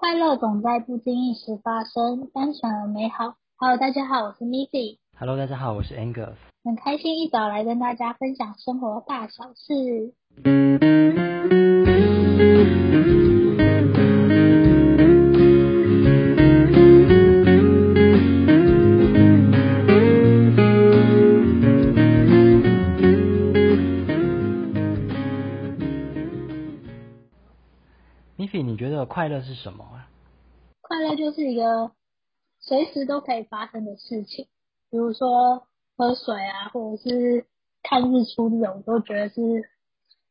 快乐总在不经意时发生，单纯而美好。Hello，大家好，我是 Missy。Hello，大家好，我是 Angus。很开心一早来跟大家分享生活大小事。你觉得快乐是什么啊？快乐就是一个随时都可以发生的事情，比如说喝水啊，或者是看日出这种，我都觉得是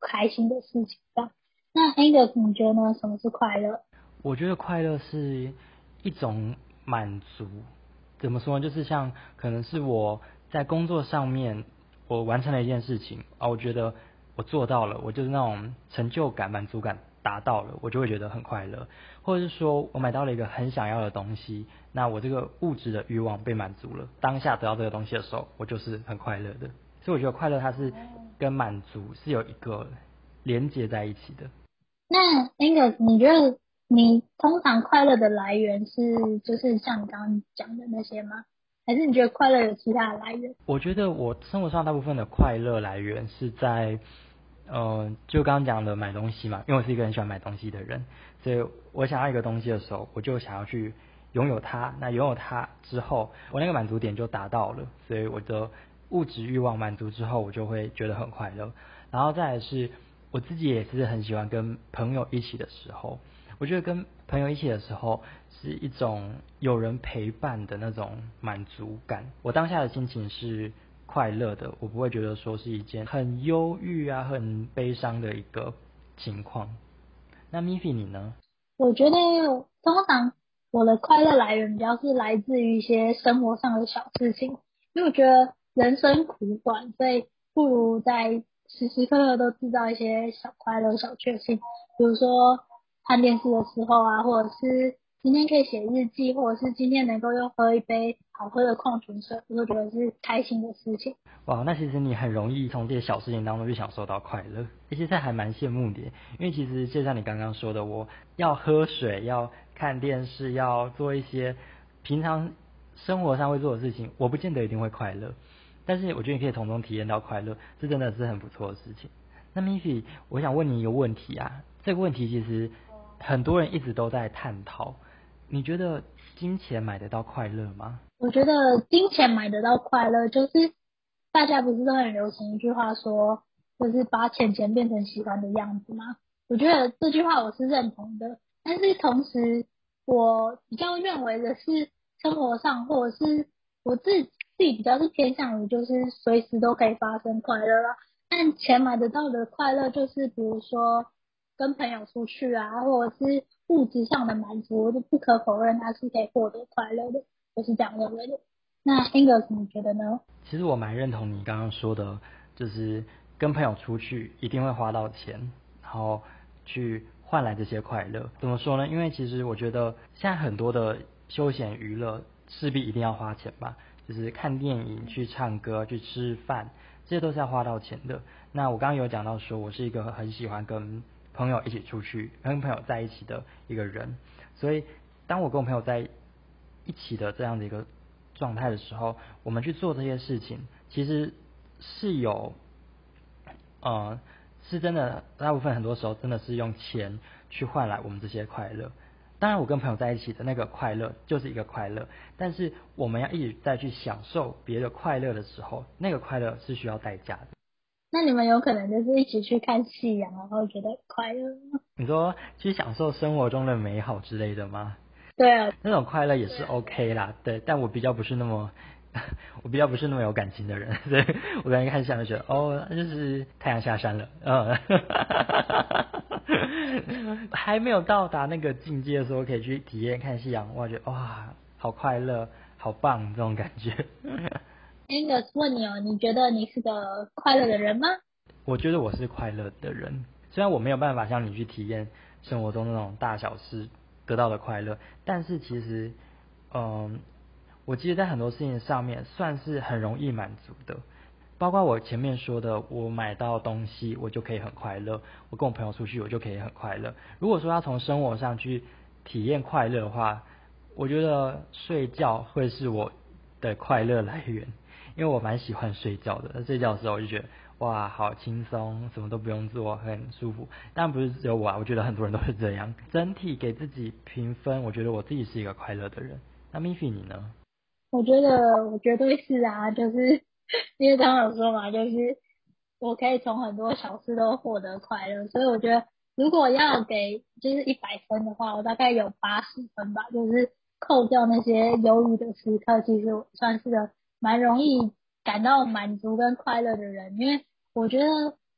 开心的事情吧。那 Angus，你觉得呢？什么是快乐？我觉得快乐是一种满足。怎么说呢？就是像可能是我在工作上面，我完成了一件事情啊，我觉得我做到了，我就是那种成就感、满足感。达到了，我就会觉得很快乐，或者是说我买到了一个很想要的东西，那我这个物质的欲望被满足了，当下得到这个东西的时候，我就是很快乐的。所以我觉得快乐它是跟满足是有一个连接在一起的。那 Angus，你觉得你通常快乐的来源是就是像你刚刚讲的那些吗？还是你觉得快乐有其他的来源？我觉得我生活上大部分的快乐来源是在。呃，就刚刚讲的买东西嘛，因为我是一个很喜欢买东西的人，所以我想要一个东西的时候，我就想要去拥有它。那拥有它之后，我那个满足点就达到了，所以我的物质欲望满足之后，我就会觉得很快乐。然后再来是，我自己也是很喜欢跟朋友一起的时候，我觉得跟朋友一起的时候是一种有人陪伴的那种满足感。我当下的心情是。快乐的，我不会觉得说是一件很忧郁啊、很悲伤的一个情况。那 Miffy 你呢？我觉得通常我的快乐来源比较是来自于一些生活上的小事情，因为我觉得人生苦短，所以不如在时时刻刻都制造一些小快乐、小确幸，比如说看电视的时候啊，或者是。今天可以写日记，或者是今天能够又喝一杯好喝的矿泉水，我都觉得是开心的事情。哇，那其实你很容易从这些小事情当中就享受到快乐，其实还蛮羡慕的。因为其实就像你刚刚说的，我要喝水，要看电视，要做一些平常生活上会做的事情，我不见得一定会快乐。但是我觉得你可以从中体验到快乐，这真的是很不错的事情。那 Missy，我想问你一个问题啊，这个问题其实很多人一直都在探讨。你觉得金钱买得到快乐吗？我觉得金钱买得到快乐，就是大家不是都很流行一句话说，就是把钱钱变成喜欢的样子吗？我觉得这句话我是认同的，但是同时我比较认为的是，生活上或者是我自己自己比较是偏向于就是随时都可以发生快乐啦。但钱买得到的快乐，就是比如说跟朋友出去啊，或者是。物质上的满足，就不可否认它是可以获得快乐的，我是这样认为的。那 Angus 你觉得呢？其实我蛮认同你刚刚说的，就是跟朋友出去一定会花到钱，然后去换来这些快乐。怎么说呢？因为其实我觉得现在很多的休闲娱乐势必一定要花钱吧，就是看电影、去唱歌、去吃饭，这些都是要花到钱的。那我刚刚有讲到说，我是一个很喜欢跟朋友一起出去，跟朋友在一起的一个人，所以当我跟我朋友在一起的这样的一个状态的时候，我们去做这些事情，其实是有，呃，是真的，大部分很多时候真的是用钱去换来我们这些快乐。当然，我跟朋友在一起的那个快乐就是一个快乐，但是我们要一直在去享受别的快乐的时候，那个快乐是需要代价的。那你们有可能就是一起去看夕阳，然后觉得快乐吗？你说去享受生活中的美好之类的吗？对啊，那种快乐也是 OK 啦，对。但我比较不是那么，我比较不是那么有感情的人，所以我刚刚看夕阳就觉得，哦，就是太阳下山了，嗯，还没有到达那个境界的时候，可以去体验看夕阳，我觉得哇，好快乐，好棒，这种感觉。Angus 问你哦，你觉得你是个快乐的人吗？我觉得我是快乐的人，虽然我没有办法像你去体验生活中那种大小事得到的快乐，但是其实，嗯，我其实在很多事情上面算是很容易满足的，包括我前面说的，我买到东西我就可以很快乐，我跟我朋友出去我就可以很快乐。如果说要从生活上去体验快乐的话，我觉得睡觉会是我的快乐来源，因为我蛮喜欢睡觉的。睡觉的时候我就觉得哇，好轻松，什么都不用做，很舒服。但不是只有我啊，我觉得很多人都是这样。整体给自己评分，我觉得我自己是一个快乐的人。那 Miffy 你呢？我觉得我绝对是啊，就是因为刚刚有说嘛，就是我可以从很多小事都获得快乐，所以我觉得如果要给就是一百分的话，我大概有八十分吧，就是扣掉那些忧郁的时刻，其实我算是个蛮容易感到满足跟快乐的人，因为我觉得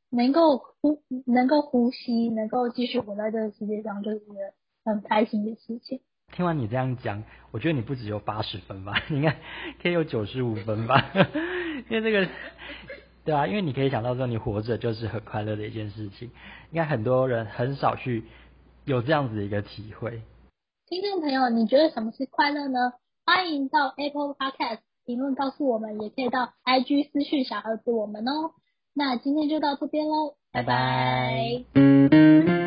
能够呼能够呼吸，能够继续活在这个世界上，就是一个很开心的事情。听完你这样讲，我觉得你不只有八十分吧，应该可以有九十五分吧，因为这个，对啊，因为你可以想到说你活着就是很快乐的一件事情，应该很多人很少去有这样子的一个体会。听众朋友，你觉得什么是快乐呢？欢迎到 Apple Podcast 评论告诉我们，也可以到 IG 私讯小盒子我们哦。那今天就到这边喽，拜拜。